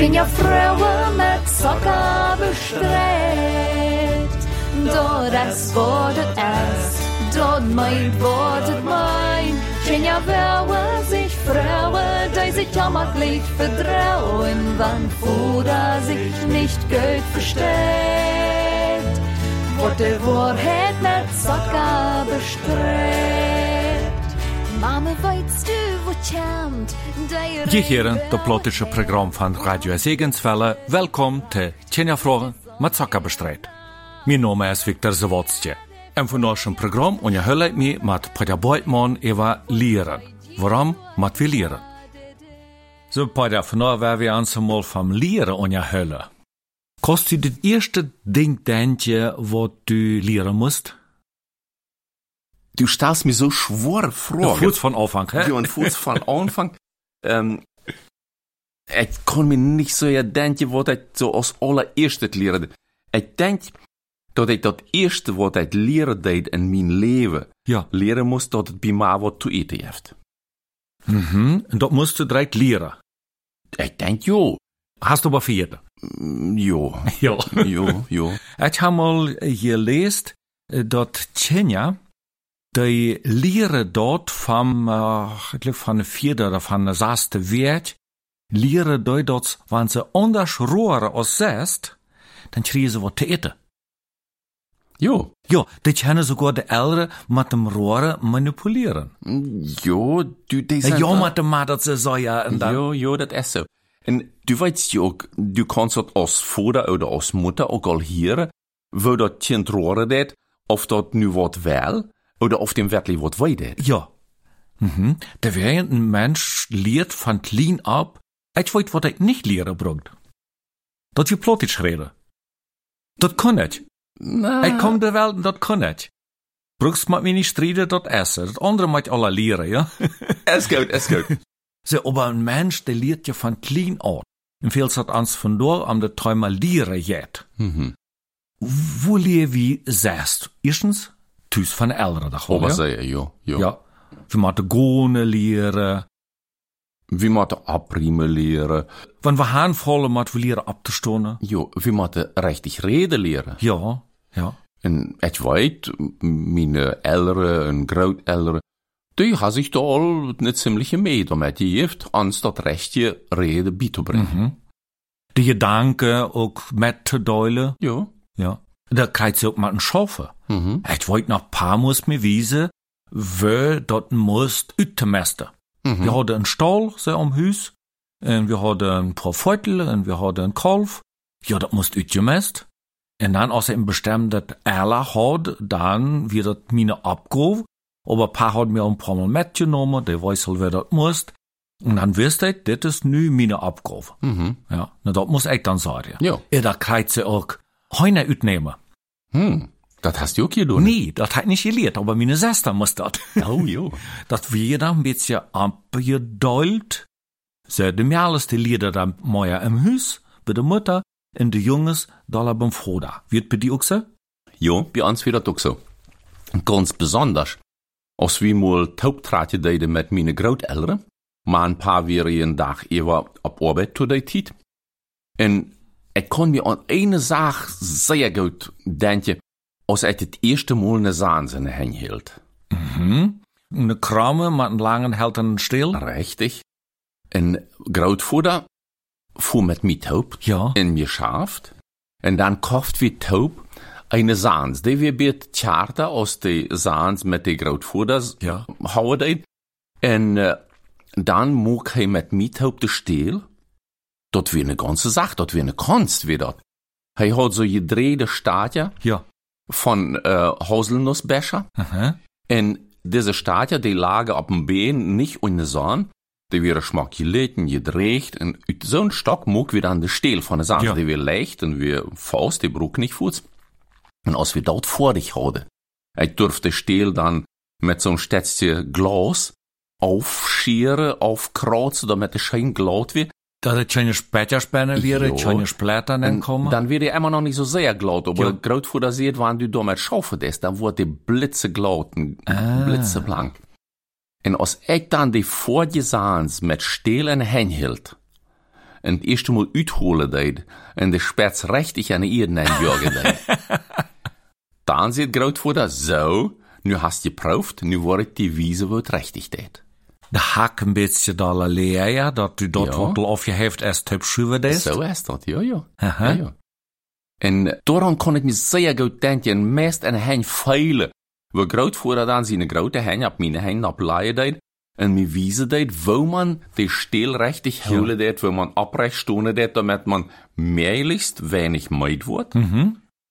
Tjenja Fröwe mit Zucker bestreut. Dort es wurde es, dort meint wurde mein. Tjenja Fröwe sich Fröwe, die sich jammerlich vertrauen, wann Fuder sich nicht Geld versteht. Wurde Wahrheit mit Zucker bestreut. Je heren, det plottische program van Radio Segensvelle. Welkom til Tjenjafrågen med Zakkabestreit. Min name er Viktor Zawodstje. En van ons program onderhoudt me met Padja Boitman Eva leren. Waarom moet we leren? Zo Padja, vandaag waar we aansammel van leren onderhouden. Kost u het eerste ding denkje wat u leren moest? Du stellst mir so schwere Fragen. Fuß von Anfang, hè? Ja, und Fuß von Anfang. ähm, ich kann mir nicht so ja denken, was ich so als allererstes leren. Ich denk, dat ik dat eerste wat ik leren deed in mijn leven, Ja. leren moest dat het bij mij wat te eten heeft. Mhm. En dat moest u direct leren. Ik denk, jo, Hast du aber vierde? mm, jo, Ja. jo, jo. Ik heb mal gelezen eh, dat Kenia, die leren dort van, uh, ik geloof van de vierde of van de zesde week, leren die dat, wanneer ze anders roeren als zest, dan krijgen ze wat te eten. Jo, Ja, die kunnen sogar de ouderen met dem roeren manipuleren. jo, du, die zijn Ja, wel- met de maar dat ze zo ja, en dan... Jo, jo, dat is zo. En du weißt ja ook, du kannst dat als vader oder als moeder ook al horen, wo dat kind roeren deed, of dat nu wat wel, oder of dem wirklich deed. Ja. Mhm. Der wäre ein Mensch lehrt von klein ab, ich weiß, was ich nicht lehren bringt. Dat je plottisch reden. Dat kann ich. Na, Ich komm der Welt und dat kann ich. Brugst mit mir nicht strijden, dat essen. Dat andere je alle leren, ja? is goed, is goed. Ze, aber ein Mensch, der lehrt ja von klein ab. Und viel hat ans von dort am der Träumer lehren jet. Mhm. Wo lehr wie zest? Erstens, thuis van de Eltern, dat Aber ja? jo. Ja. Wir moeten gone leren. We moeten abriemen leren. Wann wir handvollen, moet we leren ab te stonen. Jo, we moeten richtig reden leren. Ja, ja. En ik weet, mijn ouderen en grootouderen, die gaan zich daar al een ziemliche mee damit heeft, ans dat rechtje reden bij te brengen. Mhm. Die Gedanken ook met te. Ja. Ja. Da krijgt ze ook met een schaufe. Mhm. Ich wollt noch paar muss mir wiesen, wo dort musst uittemesten. Mhm. Wir hadden een stal, so am Hus, en wir hadden een paar Veutel, en wir hadden een kalf. Ja, dat moest uitgemest. En dan, als er een bestemde Erla had, dan wird dat mine abgehoven. Aber ein paar hat mir ein paar Mal mitgenommen, der weiß halt, wer das muss. Und dann wirst du, das ist nu meine Abgabe. Mhm. Ja, na, das muss ich dann sagen. Ja. Ja, da kriegt sie auch Heune uitnehmen. Hm, dat hast du ook gedaan. Nee, das hat nicht gelehrt, aber meine Schwester muss das. Oh, jo. Dat wir dann ein bisschen abgedult. So, de meiste Lieder dann moja im Hus, bei der Mutter, und de Jungs, da beim Vater. Wird bei dir auch so? Jo, bij ons weer dat ook zo. Ganz besonders, als we mal taubtratje deden met mijn grootouderen, maar een paar weer een dag even op arbeid toe die tijd. En ik kon me aan ene zaak zeer goed denken, als ik het eerste Mal eine de hand hield. Mhm. Eine Krame mit einem langen Halten still. Richtig. En grootvader fuhr met mij taub Ja. in mir schaft. En dan kocht wie taub eine Saans. Die wir biet charter aus de Saans met de grootvaders Ja. houden deed. En uh, dan mocht hij met mij taub de steel. Dat weer een ganze Sache, dat weer een Kunst weer dat. Hij had zo gedrehte staatje Ja. Van uh, Haselnussbecher. Aha. En diese Stadien, die lagen op dem Been nicht in der Sonne. Die wäre schmack gelitten, gedreht. Und uit zo'n Stock moog wir dann de Steel von der Sand. Ja. Die wir leicht und wir Faust, die brug nicht Fuß. Und als wir dort vor dich hadden, ich durfte Steel dann mit so'n Stätzje Glas aufscheren, aufkreuzen, damit es schön glatt wird. Dat het keine Späterspäne wäre, keine Splitter dann kommen. Dann wird er immer noch nicht so sehr glatt. Aber Ja. gerade vor der Seht, wenn du da mit Schaufel ist, dann wurde die blitzeglatt und Ah. blitzeblank. Und als ich dann die Vorgesahns mit Stehlen hinhielt, en het eerste Mal uitholen deed en de spets richtig de Eden einjagen deed. Dan zit Grootvater, zo, nu hast je proeft, nu wordt die wiese wat richtig deed. De hak een beetje dalle leer, dat u dat Ja. wat je heeft erst heb schuwe des. Zo is dat, ja, ja. Aha. ja, ja. En daarom kon ik me zeer goed denken, en meest en hen veilen. We grootvader dan zijn grote hen op mijn hen op laaien deed, en me wiese deed, wo man die stil richtig houden deed, wo man oprecht stonen deed, damit man meilichst weinig meid wordt,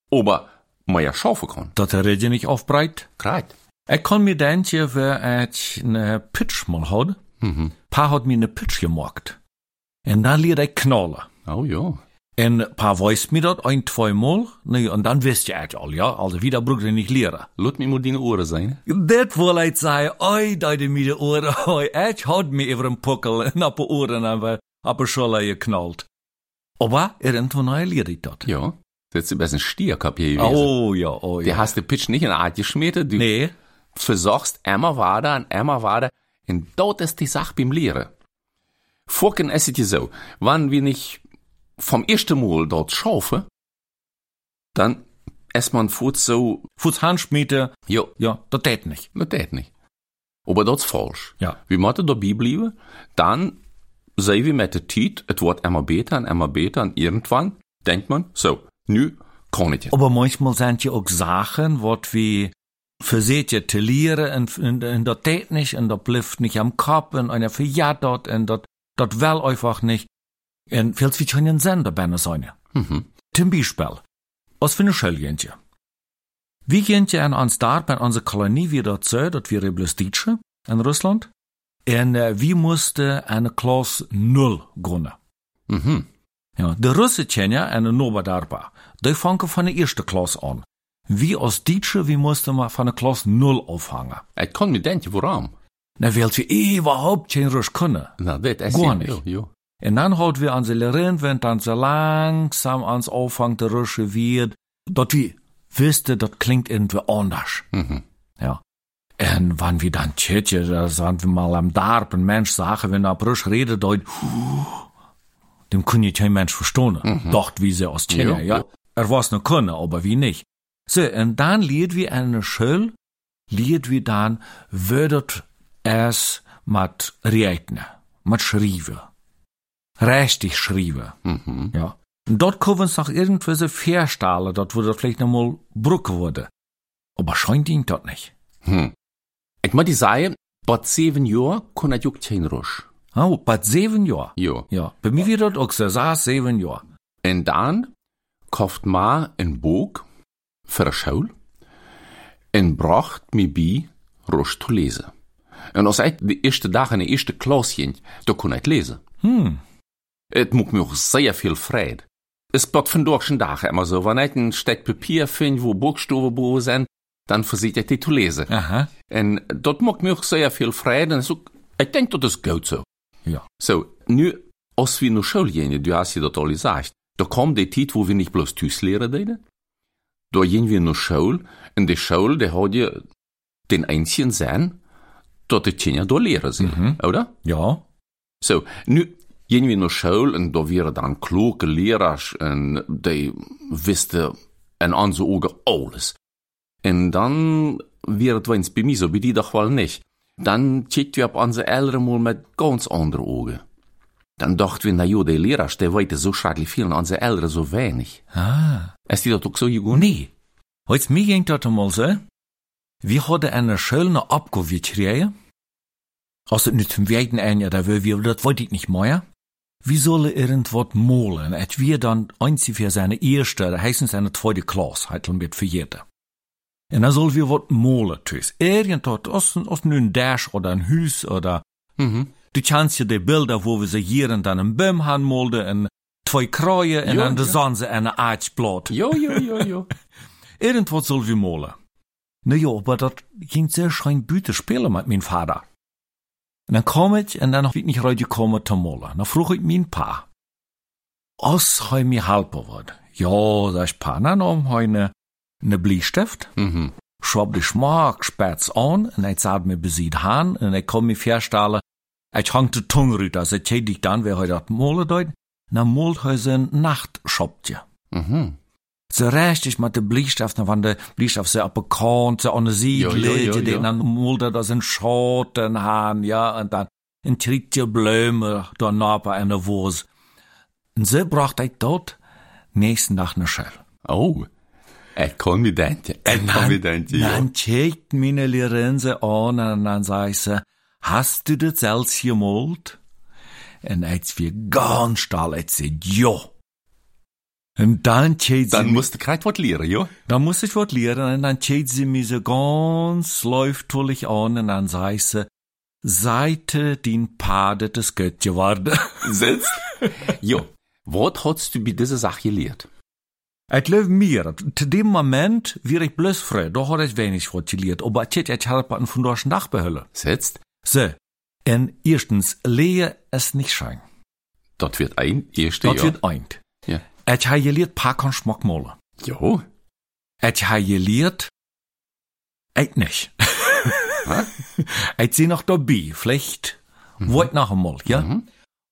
aber mehr schaffen kann. Dat er je niet afbreidt. Krijt. Ik kon me denken, we het een pitch mal hadden. Pa had me een pitch gemaakt. En dan leerde ik knallen. Oh ja. En Pa weiß mir dat ein, zwei Mal. Nee, und dann wisst ihr het al, ja. Also wieder braucht ihr nicht leren. Laat me maar die oren zijn. Dat wil ik zeggen, oi, dat de mir de oren, oi, ik had me even een pukkel en op de oren en we op de scholle geknallt. Aber irgendwann leerde ik dat. Ja. Das ist best een stierkap hier gewesen. Oh ja, oh ja. hast de pitch nicht in Art geschmiert, du Nee, verzorgst immer weiter und immer weiter. Und dort ist die Sache beim Lehren. Vorken ist es so, wenn wir nicht vom ersten Mal dort schaffen, dann ist man fort so, voets handschmieden, ja, ja, dat deed nicht. das geht nicht. Aber das ist falsch. Ja. Wir müssen dabei bleiben, dann sehen wir mit der Zeit, es wird immer besser und immer besser und irgendwann denkt man, so, nu kann ich. Aber manchmal sind ja auch Sachen, wat wie verseht je te leren en, en, en dat deed nicht en dat blijft nicht am Kopf en einer verjat dat en dat, dat wel einfach nicht. En veel wie schon ein Sender bijna zijn. Mhm. Zum Beispiel, als für eine Schulgentje. Wie gentje an uns da bei unserer Kolonie wieder so, dat wir Deutsche in Russland. En äh, wie musste eine Klasse Null gründen. Mhm. Ja, de Russen kennen ja eine Noberdarpa. Die fangen von der ersten Klasse an. Wie als Deutsche, wie mussten wir von der Klasse Null auffangen. Ich kann mir denken, warum? Na, weil wir überhaupt kein Russisch können. Na, das ist Gar ja, nicht. Ja, ja. En dan houden we onze leren, wenn dann so langsam ans auffangt der Rusche wird, dat wir wisste, dat klingt irgendwie anders. Mhm. Ja. En wann wir dann tschetje, da sind wir mal am Darp, ein Mensch sagen, wenn er auf Russisch redet, deut, dem kann je kein Mensch verstehen. Dacht wie sie aus Tschenne, Ja, ja. ja. Er was noch können, aber wie nicht. So, und dann lied wir eine Schule, lied wir dann, würdet es mit Reitne, mit Schrieve. Richtig schrieben. Mhm. Ja. Und dort wir uns noch irgendwelche Verstahlen, dort würde vielleicht noch mal Brücke wurde. Aber scheint ihn dort nicht. Hm. Ich muss dir sagen, bei sieben Jahren kann ich kein Rusch. Oh, bei sieben Jahren. Ja. Ja, bei mir wird das auch so, saß sieben Jahre. Und dann kauft man ein Buch Schule und bracht mir bei, Rusch zu lesen. Und als ich die erste Tag in der ersten Klasse ging, da kon ich lesen. Hm. Het maakt me ook sehr viel Freude. Es bleibt von deutschen Dagen immer so, wenn ich ein Stück Papier finde, wo Buchstaben bo sind, dann versieht ich die zu lesen. Aha. Und dat maakt me ook sehr viel Freude. En so, ik denk dat is goed zo. Ja. So, nu, als wir naar school gingen, du hast je dat al gezegd, da kwam die tijd wo wir nicht bloß thuis leren deden. Gingen wir naar school, en de school, die had je den einzigen Sinn, dat die Kinder da leren sollen, oder? Ja. So, nu gingen wir naar school, en da waren dan kloke leraars, en die wisten in onze ogen alles. En dan wäre het wens bei mir so, bei dir doch wohl nicht. Dann checkt wir ab unsere Eltern mal mit ganz anderen Augen. Dann dachten wir, na jo, der Lehrer, der weiß so schrecklich viel und unsere Eltern so wenig. Ah. Ist dir das auch so gegangen? Nee. Heute mir ging das einmal so. Wir hatten eine schöne Abgabe gekriegt. Als het nicht zum weiten Ende, da will wir, das wollte ich nicht mehr. Wir sollen irgendwas malen. Et wir dann einzig für seine erste, da heißen seine zweite Klasse, heiteln wird für jeder. Und dann sollen wir was malen, tschüss. Irgendwas, aus, aus ein Dash oder ein Hus oder, Mhm. Du ja die Bilder, wo wir sie hier und dann einen Baum haben molden und zwei Kreuen und Ja, dann ja. ja. Sonne eine Archblatt. Jo, jo, jo, jo. Irgendwas soll wir malen. Na ja, aber das ging sehr schön Büte spielen mit meinem Vater. Und dann kam ich, und dann hab ich nicht reingekommen zu malen. Dann frug ich mein Pa. Was hei mir helfen wird? Ja, sag ich Pa, dann haben wir eine, eine Bleistift. Mhm. schwab de smaak spets aan en hij zat me beziet haan en ik kon me verstellen, ik hang de tong uit als ik dich dan weer uit dat molen deed na Multhuisen Nachtschopje. Mhm. Zo richtig met de bliestaaf, na van de bliestaaf ze op een kant, ze aan de zee Ja, ja, ja, liggen, ja. die dan mulder dat een schoten haan, ja, en dan een trietje bloemen daarna en de woos. En ze bracht ik tot, nächsten dag naar Schell. Oh, ik kan me denken. Ik kan me denken, ja. Dann checkt meine Lehrerin sie an und dann sagt sie, hast du das selbst gemalt? Und als wir ganz stahl, als sie, ja. Und dann Dan sie, moest ik krijt wat leren, ja. dann muss ich was lernen und dann checkt sie mich so ganz läuftulich an und dann sagt sie, Seite den Pade des Gött geworden. Sitzt? ja. Wat hast du bei dieser Sache geleerd? Ich glaube mir, zu dem Moment wäre ich bloß frei, da hat ich wenig was gelernt, aber ich hätte halt von der Nachbehölle. Sitzt? So. En erstens, leer es nicht schein. Dat wird ein eerste Dat ja. wird eint. Ja. Et ha geleerd pakken schmackmolen. Ja. Et ha geleerd, et nicht. et sie noch dabei, vielleicht, wollt noch einmal, ja? Mhm.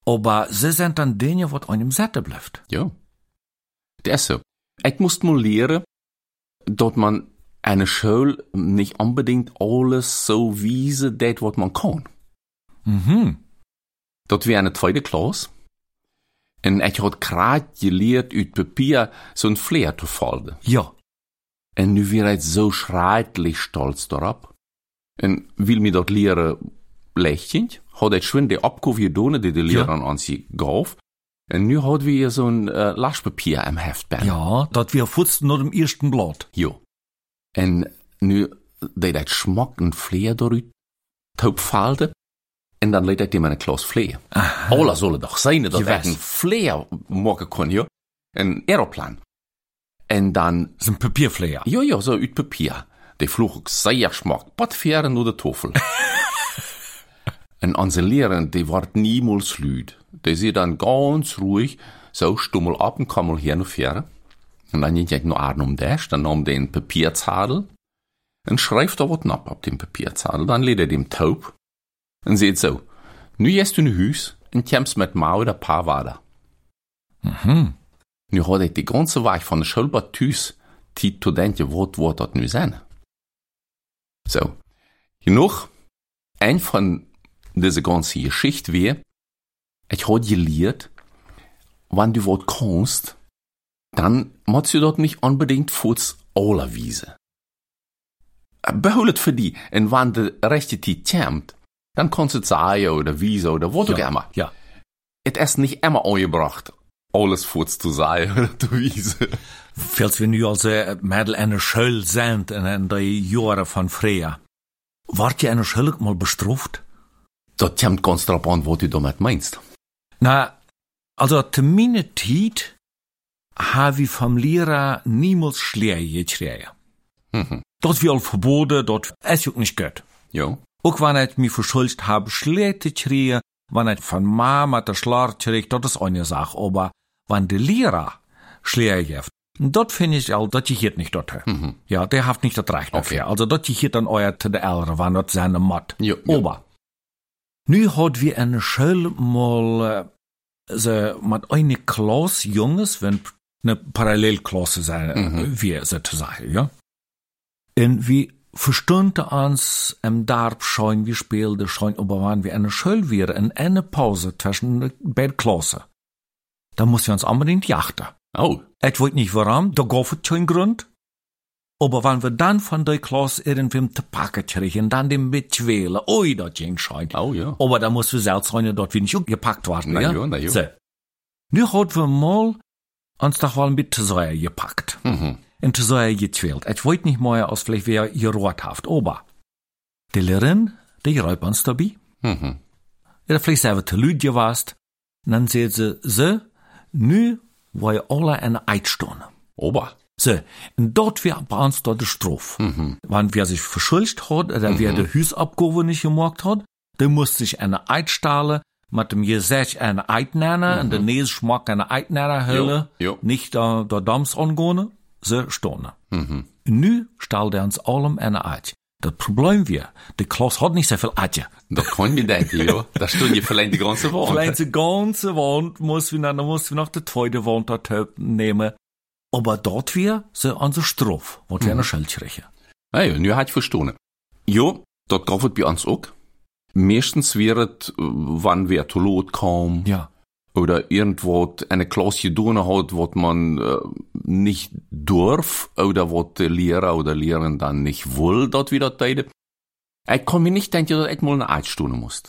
Aber sie sind dann Dinge, was einem Sätte bleibt. Ja. Das ist so. Ich musste mal lernen, dass man eine Schule nicht unbedingt alles so wiese det, was man kann. Mhm. Dat wäre eine zweite Klasse. Und ich had grad geleerd uit Papier so ein Flair zu falten. Ja. Und nu wäre ich so schreitlich stolz darauf. Und will mir dort leren lächeln, hat ich schon die Abgabe getan, die die Lehrer an sie gab. Und nu hat wir so ein äh, Laschpapier im Heft. Ja, dat wir futzen nur im ersten Blatt. Ja. En nu deed dat schmak een vleer dooruit, taub falde, en dan leed ik die met een klas vleer. Alla zullen toch zijn dat Gewiss. een vleer maken kon, ja. Een aeroplan. En dan, ein Papierflair. ja, ja, so uit papier. Die vloog zeer schmak, wat veren door de toffel. en onze leren, die wordt niemals lüd. Die sie dann ganz ruhig, so stummel ab und kam mal her und Und dann ging ich noch einen um das, dann nahm den Papierzadel und schreibt da was ab auf dem Papierzadel. Dann lädt er dem taub und sieht so, nu gehst du in Hüs und kommst mit Mau oder Paar weiter. Mhm. Nu hat ich die ganze Weg von der Schulbad Tüs, die zu denken, was wird das nu sein? So. Genug, ein von dieser ganzen Geschichte wäre, ich hat gelehrt, wenn du was kannst, dann musst du dort nicht unbedingt aller Wiese. Beholet für die, und wenn der rechte Zeit kommt, dann kannst du sagen oder Wiese oder was auch immer. Ja. Es ist nicht immer angebracht, alles Fuß zu sagen oder zu wiesen. Als wir nu als äh, Mädel eine Schule sind in, in die Jahre von früher, wart ihr eine Schule mal bestraft? Das kommt ganz drauf an, was du damit meinst. Na, also zu meiner Zeit ich vom Lehrer niemals Schläge gekriegt. Mhm. Das wird verboten, das ist auch nicht gut. Ja. Auch wenn ich mich verschuldet habe, zu kriegen, wenn ich von Mama der Schlag kriege, das ist eine Sache. Aber wenn der Lehrer gibt, dort finde ich auch, das geht nicht dort. Ja, der hat nicht das Recht dafür. Okay. Also dort geht dann euer zu der Ältere, wenn das seine Mott. Ja, ja. Aber, nu hat wir eine Schule mal, äh, so, mit eine Klasse Junges, wenn eine Parallelklasse sein, Mhm. wie sozusagen, ja. Und wir verstunden uns im Darb schon, wir spielten schon, aber wenn wir eine Schule wären, in eine Pause zwischen den beiden Klassen, dann mussten wir uns unbedingt jachten. Oh. Ich weiß nicht warum, da gab es keinen Grund. Aber wenn wir dann von der Klasse irgendwem zu packen kriegen, dann den mitquälen, oi, das ging schon. Oh ja. Aber da muss wir selbst sein, dort wir nicht gepackt werden, Na ja? ja, na ja. So. Nu hat wir mal uns doch mal mit Säure gepackt. Mhm. In Säure gequält. Ich wollte nicht mehr, als vielleicht wer gerothaft, aber die Lehrerin, die räubt uns dabei. Mhm. Ja, vielleicht selber zu lüd gewast. Und dann sagt sie, so, nu wollen alle eine Eidstone. Ober. So, und dort wir bei uns dort die Strophe. Mhm. Wenn wer sich verschuldet hat, oder wer die Hüsabgabe nicht gemacht hat, der muss sich eine Eidstahle mit dem Gesetz eine Eid nennen, und der nächste Schmack eine Eid nennen hölle, Jo, jo. nicht da, da Dams angehen, so stone. Mhm. Nu stelt er uns allem eine Eid. das Problem wir, die Klaus hat nicht so viel Adje. Da kann ich denken, ja. Da stehen je vielleicht die ganze Wand. Vielleicht die ganze Wand muss wir, dann muss wir noch die zweite Wand dort nehmen. Aber dort wir, an so Strof, wat wir mhm. eine Schildschreche. Ah ja, nu hat ich verstanden. Ja, dort gab es bei uns auch. Meistens wird, wann wir zu Lot kommen. Ja oder irgendwo eine Klasse tun hat, was man äh, nicht darf oder was der Lehrer oder Lehrerin dann nicht will, dort wieder teide. Ich kann mir nicht denken, dass ich mal eine Artstunde muss.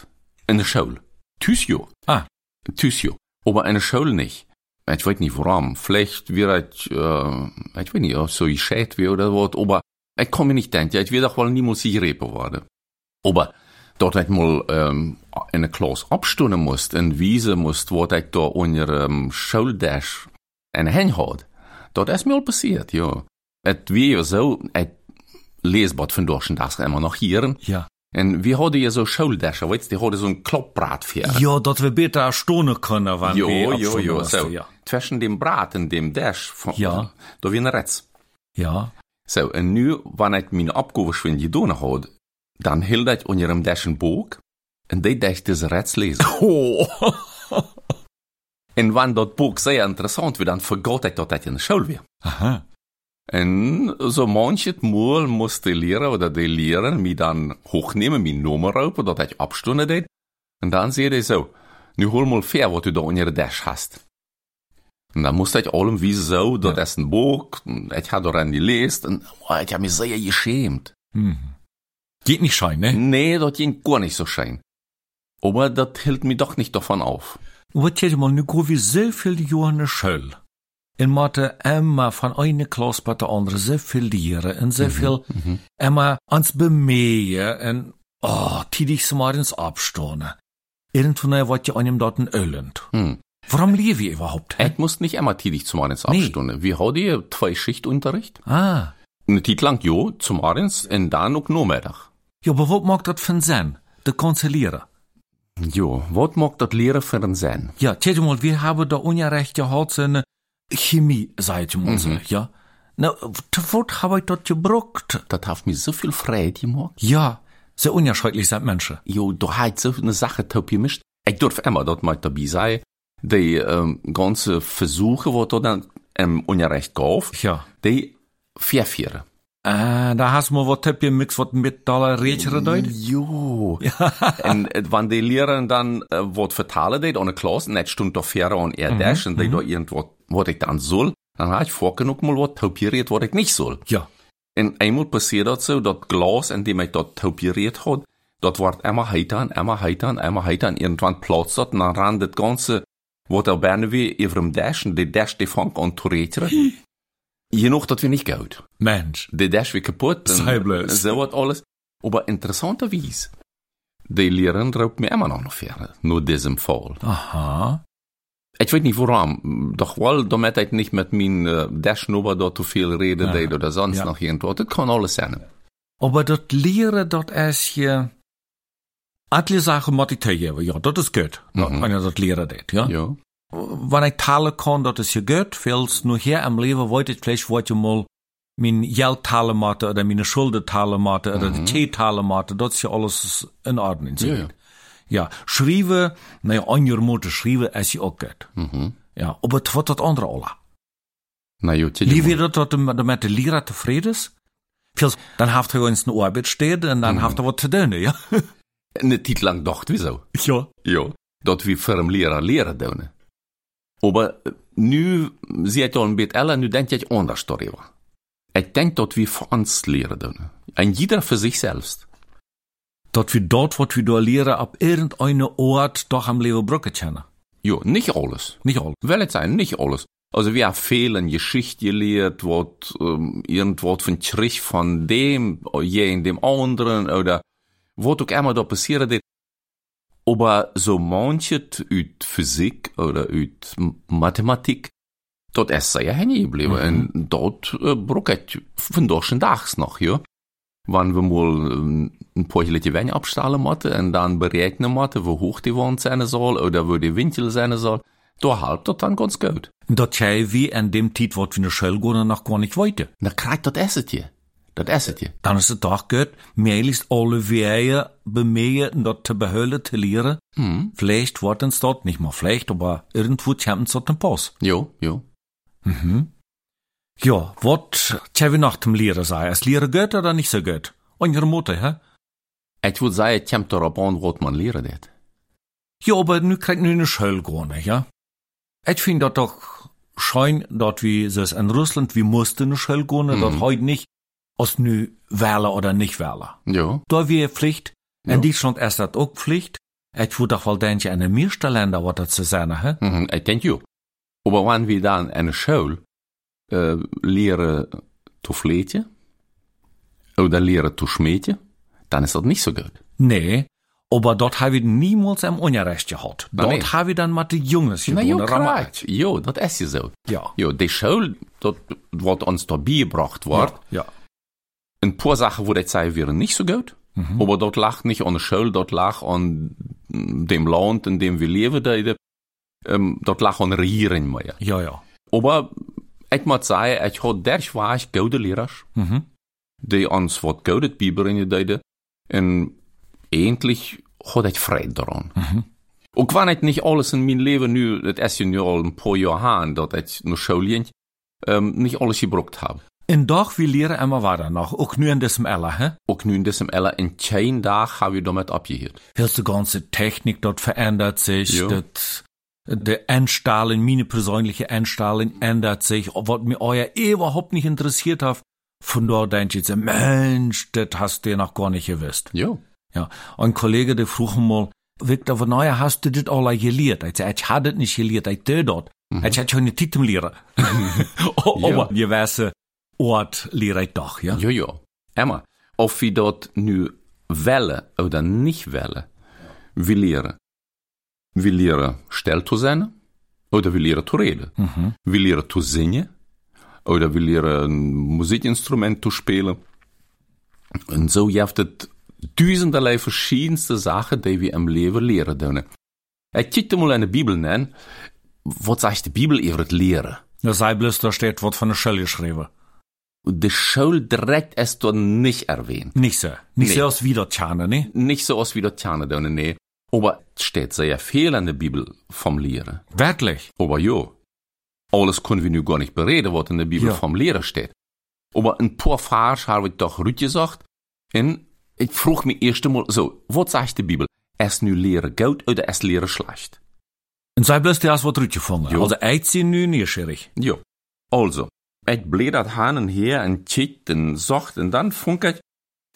In der Schule. Tüsjo. Ah. Tüsjo. Aber eine Schule nicht. Ich weiß nicht warum. Vielleicht wird ich, äh, ich weiß nicht, so gescheit wie oder was, aber ich kann mir nicht denken, ich werde auch wohl niemals sicher werden. Aber dort ich mal ähm, in eine Klasse abstunden musst, en wiesen musst, wat ich da unter um, Schuldash en hen had. Dat is mir passiert, ja. Het wie ja so, ik lees wat van Dorschendags immer noch hier. Ja. En wie hadden je zo Schuldash, weißt die hadden zo'n klopbraat für. Ja, dat we beter stonen können, wann jo, wir jo, jo, so. Ja. Zwischen dem Brat und dem Dash, von, ja. da wie ein Retz. Ja. So, en nu, wanneer ik mijn opgave schwinde gedaan had, dan hield ik onder een Dash een boek, En die dacht dus rets lezen. Oh. en wanneer dat boek zeer interessant werd, dan vergat ik dat het in de school weer. Aha. En so manches Mal muss der Lehrer oder die Lehrerin mich dann hochnehmen, mein Nummer rauf, dat ich Abstunde deed. Und dann sehe ich so, nu hol mal fair, was du da ihrer Dash hast. Und dann musste ich allem wie so, dat ja. ist ein Buch, ich habe daran gelesen, und oh, ich habe mich sehr geschämt. Mhm. Geht nicht schein, ne? Nee, das geht gar nicht so schein. Aber das hält mich doch nicht davon auf. Wat je mal, nu go wie so viel Jahre in Schule. In Mathe immer von einer Klasse bei der anderen so viel lehren und so mhm, viel mhm. immer ans bemähen und, oh, tidig so mal ins Abstoßen. Irgendwann wird ja einem dort ein Öland. Mhm. Warum lebe ich überhaupt? Ich muss nicht immer tidig zum ins Abstoßen. Nee. Wir haben hier zwei Schichtunterricht. Ah. Eine Zeit lang, jo, zum Abends und dann noch Nachmittag. Ja, aber was mag das für ein Sinn? Der Konzilieren. Jo, wat mag dat leren ein sein? Ja, tja mal, wir haben da Unrecht so eine Chemie, seit mal mhm. so, ja. Na, wat habe ich dort gebraucht? Das hat mir so viel Freude gemacht. Ja, sehr unerschrecklich sind Menschen. Jo, du hast so eine Sache top gemischt. Ich darf immer dort mal dabei sein. Die ähm, ganze Versuche, wo dort dann ähm, Unrecht gab, ja. die verführen. Ah, da hast du wat heb je mix wat met alle reetjere deed? Jo. en äh, wanneer die leraar dan uh, wat vertalen deed aan de klas, net stond toch verder aan er mhm, dash, en die mm irgendwas, wat ik dan soll, dan had ik voorgenoeg mal wat tauperiert, wat ik niet soll. Ja. En eenmaal passiert dat zo, dat glas, in dem ik dat tauperiert had, dat wordt immer heiter, immer heiter, immer heiter, en irgendwann platzt dat, en dan ran het ganze, wat er bijna weer over hem dash, en die dash die vangt aan te reteren. Genoeg dat we niet goud. Mensch. De dash weer kapot. Sei bloß. So wat alles. Aber interessanterweise, die Lehrerin raubt mir immer noch noch verder. Nur diesem Fall. Aha. Ich weiß nicht warum. Doch wohl, damit ich nicht mit meinem äh, Dash-Nummer dort zu viel reden ja. oder sonst ja. noch irgendwas. Das kann alles sein. Aber das Lehren, das ist hier, alle Sachen muss ich. Ja, das ist gut. Mhm. Wenn er das Lehren tut, ja? Ja wanneer ik talen kan, dat is je gut. Veels nu hier am leven weet ik vielleicht wat je mal mijn geld talen moeten, oder mijn schulden talen moeten, oder de thee talen moeten. Dat is ja alles in Ordnung. Ja, ja. ja, schrijven, nou ja, an je moeder schrijven is je ook gut. Mhm. Ja, aber het wordt dat andere alle. Na ja, Wie wird dat de, met de leraar tevreden is? Veels, dan heeft hij eens een arbeid steed en dan mhm. heeft hij wat te doen, ja. Een tijd lang dacht wieso? Ja. Ja, dat we voor hem leraar leren doen. Aber nu al een beetje älter, nu denk ik anders darüber. Ik denk dat we voor ons leren doen. En jeder für sich selbst. Dat we dort, wat we door leren, op irgendeine Ort doch am Leben brücken kennen. Jo, nicht alles. Nicht alles. Ich sein, nicht alles. Also wir haben fehlen Geschichte gelehrt, wat ähm, irgendwas von Trich von dem, je in dem anderen, oder wat auch immer da passiert aber so manchet uit Physik oder uit Mathematik, dort ist er ja hängen geblieben. Mhm. Und dort äh, brucket von durchschen Dachs noch, ja. Wenn wir mal ähm, ein paar Leute Wein abstellen müssen und dann berechnen müssen, wo hoch die Wand sein soll oder wo die Winkel sein soll, da halbt das dann ganz gut. Das sei wie an dem Tit, wo wir in der Schule gehen, noch gar nicht weiter. Na, kriegt das Essen hier. Dat is het je. Dan is het toch goed, alle wegen bemühen, dat te behuilen, te leren. Hm. Vielleicht wordt es dort, nicht mal vielleicht, aber irgendwo kommt es den Pass. Jo, jo. Ja, wat tja we nach dem Lehrer sei? Es Lehrer gut oder nicht so gut? Unsere Mutter, hä? Ik wil zeggen, het komt erop aan wat man leren deed. Ja, aber nu kriegt nu eine Schule gehen, ja? Ich find dat doch schein, dat wie es in Russland, wie musste eine Schule gehen, dat heute nicht, aus nu wählen oder nicht wählen. Jo. Da wir Pflicht, Ja. in Deutschland ist das auch Pflicht. Ich würde doch wohl denken, in den meisten Ländern wird das zu sein, hä? Mhm, ik denk jo. Maar wanneer we dan in een school uh, leren te vleetje, oder leren te smeten, dan is dat niet zo goed. Nee, aber dort habe ich niemals am Unrecht gehabt. Dort nee. habe ich dann mit den Jungs gewonnen, Ramai. krijgt. Jo, dat is je zo. Ja. Jo, de school, dat wat ons daarbij gebracht wordt, Ja. Ein paar Sachen, wo ich sage, wären nicht so gut. Aber dort lag nicht an der Schule, dort lag an dem Land, in dem wir leben, da, ähm, dort lag an Regierung mehr. Ja, ja. Aber ich muss sagen, ich hatte derch war ich gute Lehrer, Mhm. die uns wat gute Bibeln deden. Und eigentlich hatte ich Freude daran. Ook wanneer ik niet alles in mijn leven nu, het is nu al een paar dat ik naar school ging, ähm, niet alles gebruikt Und doch, wir lehren immer weiter noch, auch nur in diesem Eller, hä? Ook nu in diesem Ella, in geen dag hebben we damit abgehört. Hörst die ganze Technik dort verändert sich, das, der Einstahlen, meine persönliche Einstahlen ändert sich, was mir euer überhaupt nicht interessiert hat. Von dort denke ich, jetzt, Mensch, das hast du noch gar nicht gewusst. Ja. Ja, ein Kollege, der frug mal, Victor, von neuer hast du das alle gelehrt? Ich sag, ich hatte das nicht gelehrt, ich tue dort. Ich hatte schon eine Titel lehren. Aber gewisse Ort ich doch, ja? Ja, ja. Emma, of we dat nu willen oder niet willen, we leren. We leren stil te zijn, oder we leren te reden. We leren te zingen, oder we leren een muziekinstrument te spelen. En zo heeft het duizenderlei verschiedenste Sachen, die we im Leben leren doen. Ik kijk mal in de Bibel nennen, wat zegt de Bibel over het leren? Da sei bloß, da steht was von der Schule geschrieben. De school direkt ist dort nicht erwähnt. Nicht so. Nicht Nee. so aus Wiedertjane, ne? nicht so aus wie der nee. Aber es steht sehr viel in der Bibel vom Lehren. Wirklich. Aber jo, alles können wir nu gar nicht bereden, was in der Bibel Ja. vom Lehren steht. Aber ein paar Vers habe ich doch Rüt gesagt. Und ich frug mich erst einmal so, was sagt die Bibel? Es nu Lehren gut oder es Lehren schlecht? Und sei bloß, der was rübergefangen. Jo. Also, ich sie nu neugierig. Jo, also, ich blättert han und her und kickt und sagt und dann funk ich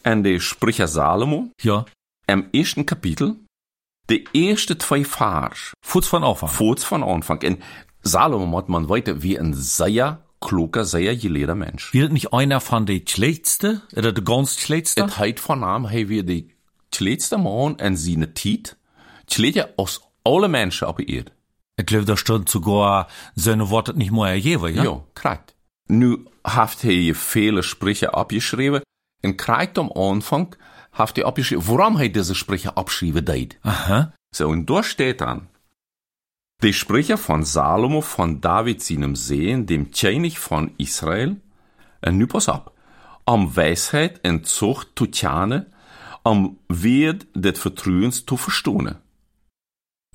an die Sprecher Salomo Ja. im ersten Kapitel, die erste zwei Vers Fuß von Anfang. Voets van aanvang. En Salomo hat man weiter wie ein sehr kluger, sehr gelehrter Mensch. Wird nicht einer von den Schlechtste? Oder der ganz Schlechtste? Het heit van naam hij weer de kleedste man en zijn tijd. Kleedje als alle op de eerd. Ich glaube, da stand sogar, seine Worte nicht mehr ergeben, ja? Ja, krijgt. Nu heeft hij vele Sprüche abgeschreven en krijgt am Anfang heeft hij abgeschreven, waarom hij diese Sprüche abschreiben deed. Aha. So, und da steht dann, die Sprüche von Salomo von David seinem Sehen, dem König von Israel, und nu pass ab, am Weisheit en Zucht zu tjane, am Wert des Vertrauens zu verstohnen.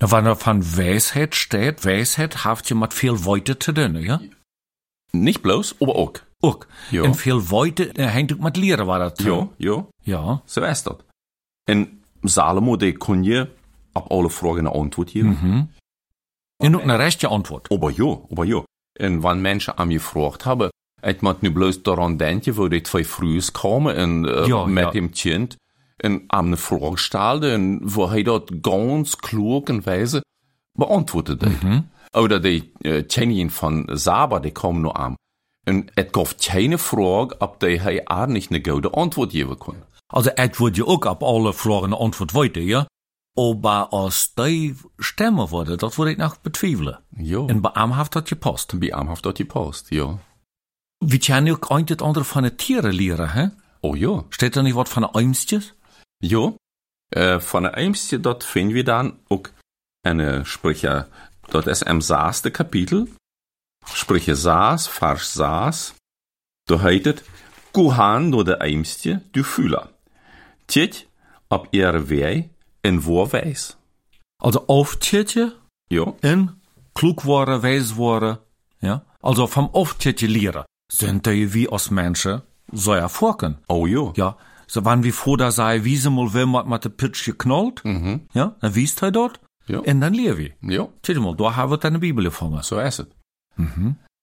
Ja, wenn da von Weisheit steht, Weisheit haft mit viel Worte zu tun, ja? Nicht bloß, aber auch. Auch. Ja. Und viel Worte, äh, hängt mit Lehren war das. Ja, ja, Ja. so ist das. En Salomo, der kon je op alle Fragen eine Antwort geben. Und auch eine rechte Antwort. Aber ja, aber ja. En wann Menschen an mich gefragt haben, ich moet nu bloß daran denken, wo die zwei Frühs kamen en äh, Ja, mit ja. dem Kind en am eine Frage en wo er dort ganz klug und weise beantwortet hat. Oder die äh, von Saba, die kam nur an. En es gab keine Frage, ob die hij auch nicht eine gute Antwort geben kann. Also, ich würde ja auch ab alle Fragen eine Antwort weiter, ja? Aber aus die Stimme wurde, das würde ich noch bezweifeln. Ja. Und bei ihm hat das gepasst. Bei hat dort gepasst, ja. Wir kennen auch ein das andere von den Tieren lehren, hä? Oh ja. Steht da nicht was von den Eimstjes? Ja, äh, von der Eimste, dort finden wir dann auch eine Sprüche, dort ist im saaste Kapitel, Sprüche saas, Vers saas, da heißt Guhan door de eimstje du fühler. Tjit op ihre wei en wo weis. Also Auftätje Jo, in klug worden, wijs worden. Ja? Also vom Auftätje leren. Sind die wie als Menschen so erfolgen. oh jo. Ja, so wann wie vor da sei, wie sie mal will, mit de Pitch geknallt. Mhm. Ja, dann wiest hij dort. Ja. En dan leer wie. Jo, Tjit mal, da haben wir deine Bibel gefangen. so is het.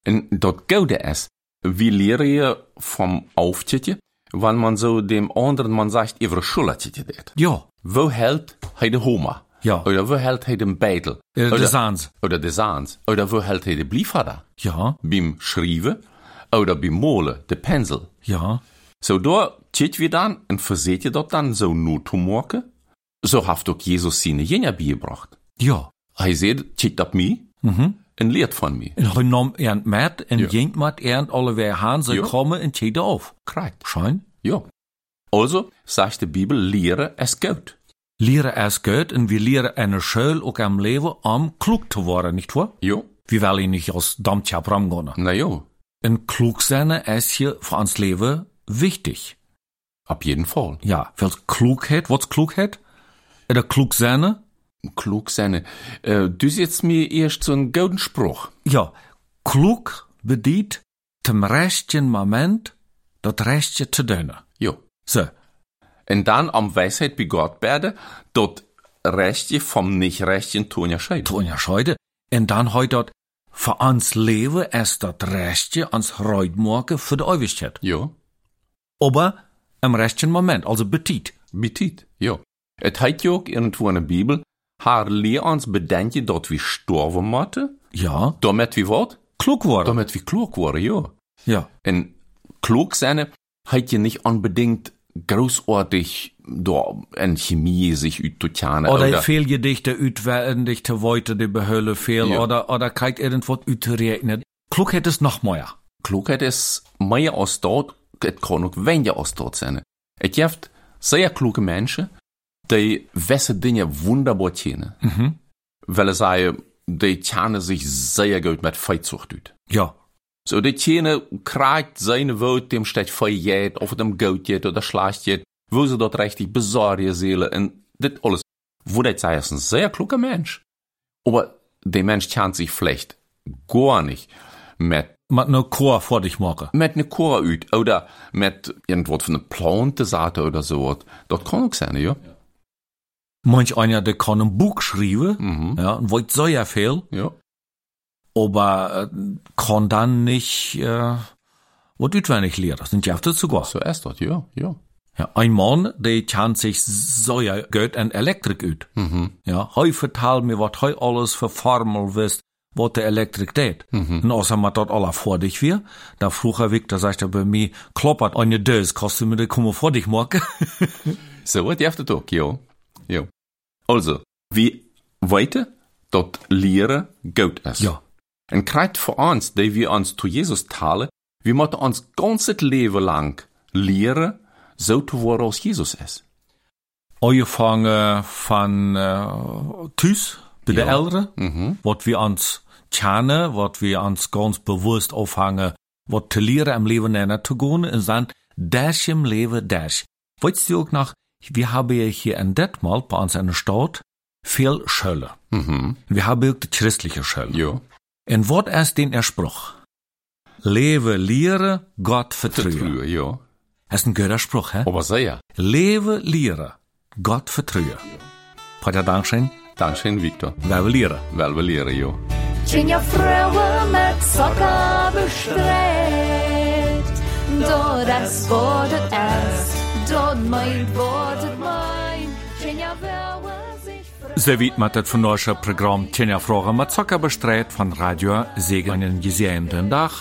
En dat gouden is, wie leren je vom Auftje, wann man so dem anderen man sagt, ihre Schultertje deed. Ja, Wo hält hij de Homer? Ja. Oder wo hält hij de Beitel? oder, de Saans. oder de Saans? Oder wo hält hij de Bliefvader? Ja, Beim Schrijven? Oder beim Molen, de Pensel? ja. So, da tjit wir dann und verseht ihr dort dann so morgen? So haft auch Jesus seine Jünger beigebracht. Ja. Hij zei, tjit op mij en leert van mij. En hij nam er met en Ja. jengt met er alle weer haan, ze Ja. komen en tjede auf. Krijgt. Schein. Ja. Also, sagt die Bibel, leren es gut. Leren es gut en wir leren eine Schule auch am Leben, um klug zu werden, nicht wahr? Ja. Wir wollen nicht als Dammtjab ramgehen. Na ja, En klug sein ist hier für uns Leben wichtig. op jeden Fall. Ja, weil Klugheit, was Klugheit? Oder klug sein? Klug sein. Äh, du setzt mir erst so einen guten Spruch. Ja, klug bedient zum rechten Moment das rechte zu tun. Ja. So, En dan am Weisheit bei Gott werden, dort Rechte vom Nicht-Rechten tun ja scheiden. tun ja scheide. En dan heute dort für uns Leben ist das rechte ans Reutmorgen für die Ewigkeit. Ja. Aber im rechten Moment, also betit. Betit. Ja. Het heet ja irgendwo in de Bibel, haar leer ons bedenken dat we sterven moeten, Ja, damit we wat? klug worden. Damit we klug worden, ja. Ja, En klug zijn heet je nicht unbedingt großartig da in Chemie sich utotjane Oder, oder, Fehlgedichte utwerden dich te woite die behölle fehl Ja. oder, oder kriegt irgendwas utregnet. Klugheit ist noch mehr. Klugheid is meer als dat, het kan ook weniger als dat zijn. Het heeft zeer kloeke mensen, dingen wunderbar kennen. Mhm. Weil zij, die kennen sich sehr gut mit Feitzucht uit. Ja, So, die kennen krijgt zijn woord, dem steht Feijet, of het hem goud jet oder schlecht jet, wo sie dort richtig bezorgen zullen, en dit alles. Wo dat zij is een zeer kloeke mens. Aber der Mensch kennt sich vielleicht gar nicht mit mit ne Chor vor dich machen. met een koor uit, oder met irgendwas von einer Plante zaten oder so. Dat kan ook zijn, ja. Manch einer, der kann ein Buch schreiben, Mhm. ja, und wollt so ja viel, Ja. aber äh, kann dann nicht, äh, was utwendig lernen. Das sind ja oft groß. So ist dat, ja, ja. Ja, ein Mann, der kennt sich so ja gut an Elektrik ut. Mhm. Ja, heu vertelt mir, was heu alles für Formel wisst, was der Elektrik tät. Mhm. Und außer man dort alle vor dich wir, da frucher Weg, da sagt er bei mir, kloppert eine Dös, kannst du mir die Kummer vor dich machen? So het heeft het ook, ja. Ja. Also, wie weten dat leren goed is. ja, En krijgt voor ons, die we ons tot Jezus talen, we moeten ons ganz het leven lang leren zo te worden als Jezus is. angefangen von äh, Tüs, bei Ja. Ältere, Mhm. wat wir uns kennen, wat wir uns ganz bewusst aufhangen, wat te leren im Leben nennen zu gehen, und dann das im Leben das. Weißt du auch noch, wir haben ja hier in Detmold, bei uns in der Stadt, viel Schöle. Mhm. Wir haben auch die christliche Schöle. Ja. Und wat ist den Spruch? Lebe, lehre, Gott vertraue. Vertrouwen, ja. Das ist ein guter Spruch, hä? Aber sehr. Lebe, lehre, Gott vertraue. Vater, Dankeschön. Dankeschön, Victor. Lebe, lehre. Wel we leren, ja. Tjenja Fröwe mit Zucker bestreut. Do das Wortet es, dort mein Wortet mein. Tjenja Fröwe sich freut. Så vidt med det fornorske program Tjenja Fråga med Zucker bestreut von Radio Segen en gesehenden Dag.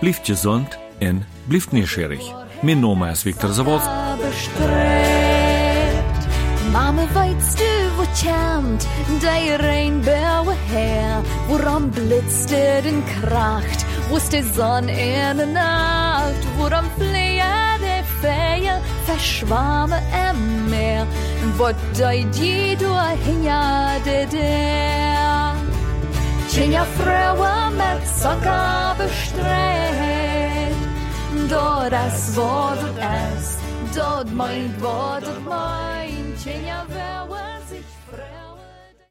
Blieft gesund en blieft neugierig. Mijn naam is Victor Zawolz. bestrebt. Mama, weißt du, wo kämmt der Rainbow her? Woran blitzt er den Kracht? Wo ist die Sonne in der Nacht? Woran die Feen? Verschwamme im Meer? Wo deut je durch ja de der? Tjenja Fröwe mit Zucker bestrebt. Dort es het is, dort meint wat het meint, Tjenja, wer